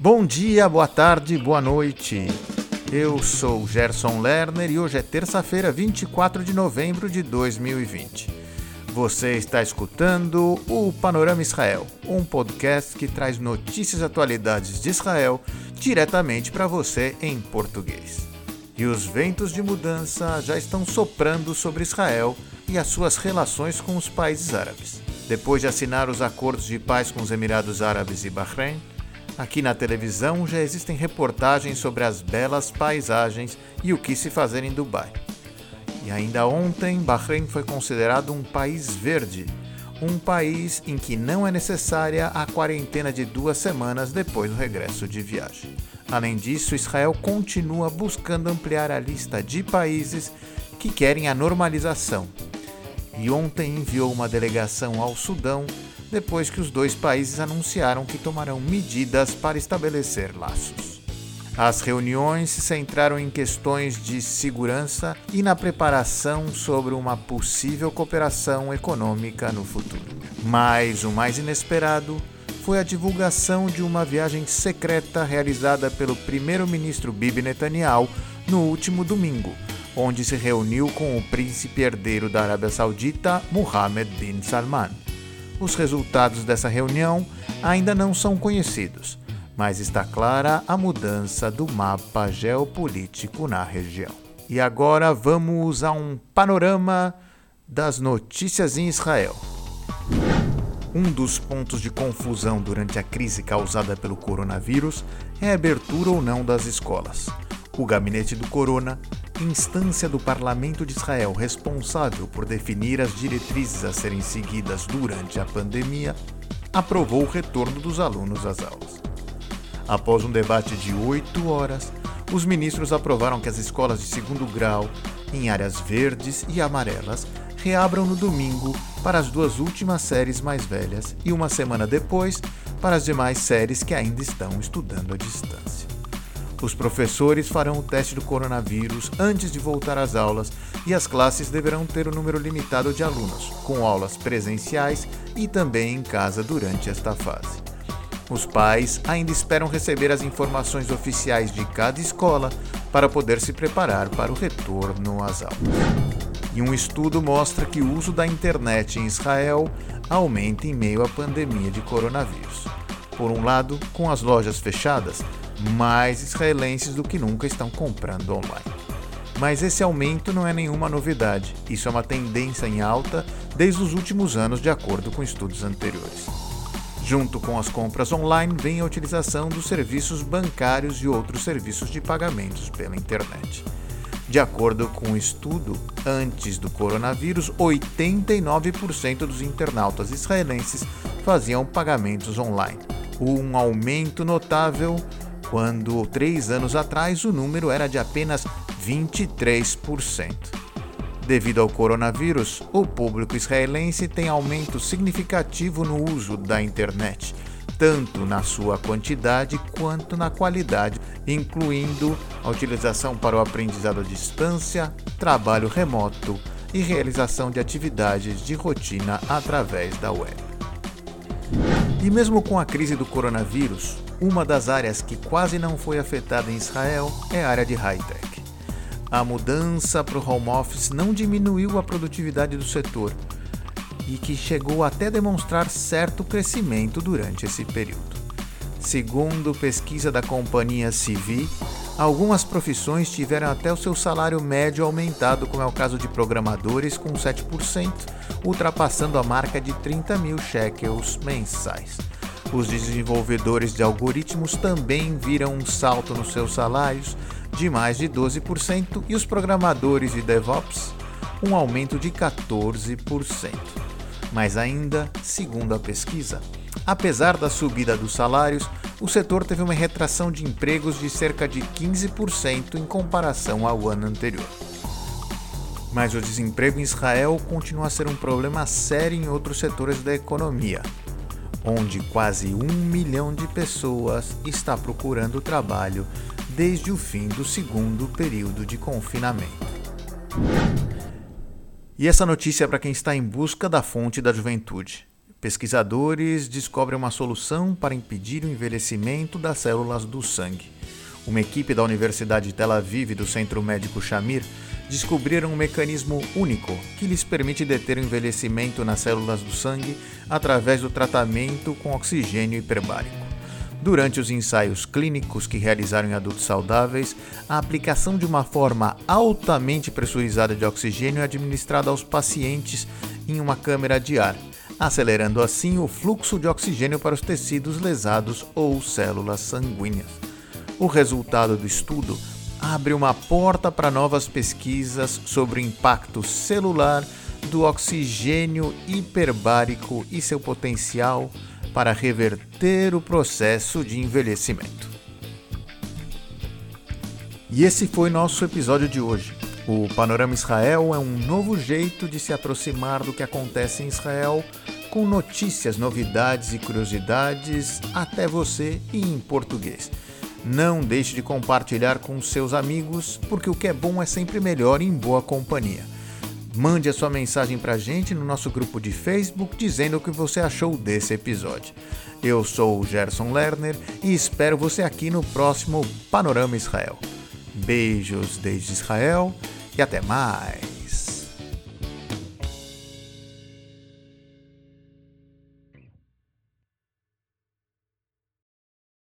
Bom dia, boa tarde, boa noite. Eu sou Gerson Lerner e hoje é terça-feira, 24 de novembro de 2020. Você está escutando o Panorama Israel, um podcast que traz notícias e atualidades de Israel diretamente para você em português. E os ventos de mudança já estão soprando sobre Israel e as suas relações com os países árabes. Depois de assinar os acordos de paz com os Emirados Árabes e Bahrein, Aqui na televisão já existem reportagens sobre as belas paisagens e o que se fazer em Dubai. E ainda ontem, Bahrein foi considerado um país verde, um país em que não é necessária a quarentena de duas semanas depois do regresso de viagem. Além disso, Israel continua buscando ampliar a lista de países que querem a normalização. E ontem enviou uma delegação ao Sudão depois que os dois países anunciaram que tomarão medidas para estabelecer laços. As reuniões se centraram em questões de segurança e na preparação sobre uma possível cooperação econômica no futuro. Mas o mais inesperado foi a divulgação de uma viagem secreta realizada pelo primeiro-ministro Bibi Netanyahu no último domingo, onde se reuniu com o príncipe herdeiro da Arábia Saudita, Mohammed bin Salman. Os resultados dessa reunião ainda não são conhecidos, mas está clara a mudança do mapa geopolítico na região. E agora vamos a um panorama das notícias em Israel. Um dos pontos de confusão durante a crise causada pelo coronavírus é a abertura ou não das escolas. O gabinete do Corona instância do Parlamento de Israel responsável por definir as diretrizes a serem seguidas durante a pandemia, aprovou o retorno dos alunos às aulas. Após um debate de oito horas, os ministros aprovaram que as escolas de segundo grau, em áreas verdes e amarelas, reabram no domingo para as duas últimas séries mais velhas e uma semana depois para as demais séries que ainda estão estudando à distância. Os professores farão o teste do coronavírus antes de voltar às aulas e as classes deverão ter um número limitado de alunos, com aulas presenciais e também em casa durante esta fase. Os pais ainda esperam receber as informações oficiais de cada escola para poder se preparar para o retorno às aulas. E um estudo mostra que o uso da internet em Israel aumenta em meio à pandemia de coronavírus. Por um lado, com as lojas fechadas, mais israelenses do que nunca estão comprando online. Mas esse aumento não é nenhuma novidade, isso é uma tendência em alta desde os últimos anos, de acordo com estudos anteriores. Junto com as compras online vem a utilização dos serviços bancários e outros serviços de pagamentos pela internet. De acordo com o um estudo, antes do coronavírus, 89% dos internautas israelenses faziam pagamentos online, um aumento notável quando três anos atrás o número era de apenas 23%. Devido ao coronavírus, o público israelense tem aumento significativo no uso da internet, tanto na sua quantidade quanto na qualidade, incluindo a utilização para o aprendizado à distância, trabalho remoto e realização de atividades de rotina através da web. E mesmo com a crise do coronavírus, uma das áreas que quase não foi afetada em Israel é a área de high-tech. A mudança para o home office não diminuiu a produtividade do setor e que chegou até demonstrar certo crescimento durante esse período. Segundo pesquisa da companhia CV, algumas profissões tiveram até o seu salário médio aumentado, como é o caso de programadores, com 7%, ultrapassando a marca de 30 mil shekels mensais. Os desenvolvedores de algoritmos também viram um salto nos seus salários de mais de 12% e os programadores de DevOps um aumento de 14%. Mas ainda, segundo a pesquisa, apesar da subida dos salários, o setor teve uma retração de empregos de cerca de 15% em comparação ao ano anterior. Mas o desemprego em Israel continua a ser um problema sério em outros setores da economia, onde quase um milhão de pessoas está procurando trabalho desde o fim do segundo período de confinamento. E essa notícia é para quem está em busca da fonte da juventude. pesquisadores descobrem uma solução para impedir o envelhecimento das células do sangue. Uma equipe da Universidade de Tel Aviv e do Centro Médico Shamir descobriram um mecanismo único que lhes permite deter o envelhecimento nas células do sangue através do tratamento com oxigênio hiperbárico. Durante os ensaios clínicos que realizaram em adultos saudáveis, a aplicação de uma forma altamente pressurizada de oxigênio é administrada aos pacientes em uma câmara de ar, acelerando assim o fluxo de oxigênio para os tecidos lesados ou células sanguíneas. O resultado do estudo abre uma porta para novas pesquisas sobre o impacto celular do oxigênio hiperbárico e seu potencial para reverter o processo de envelhecimento. E esse foi nosso episódio de hoje. O Panorama Israel é um novo jeito de se aproximar do que acontece em Israel, com notícias, novidades e curiosidades até você e em português. Não deixe de compartilhar com seus amigos, porque o que é bom é sempre melhor em boa companhia. Mande a sua mensagem para a gente no nosso grupo de Facebook dizendo o que você achou desse episódio. Eu sou o Gerson Lerner e espero você aqui no próximo Panorama Israel. Beijos desde Israel e até mais!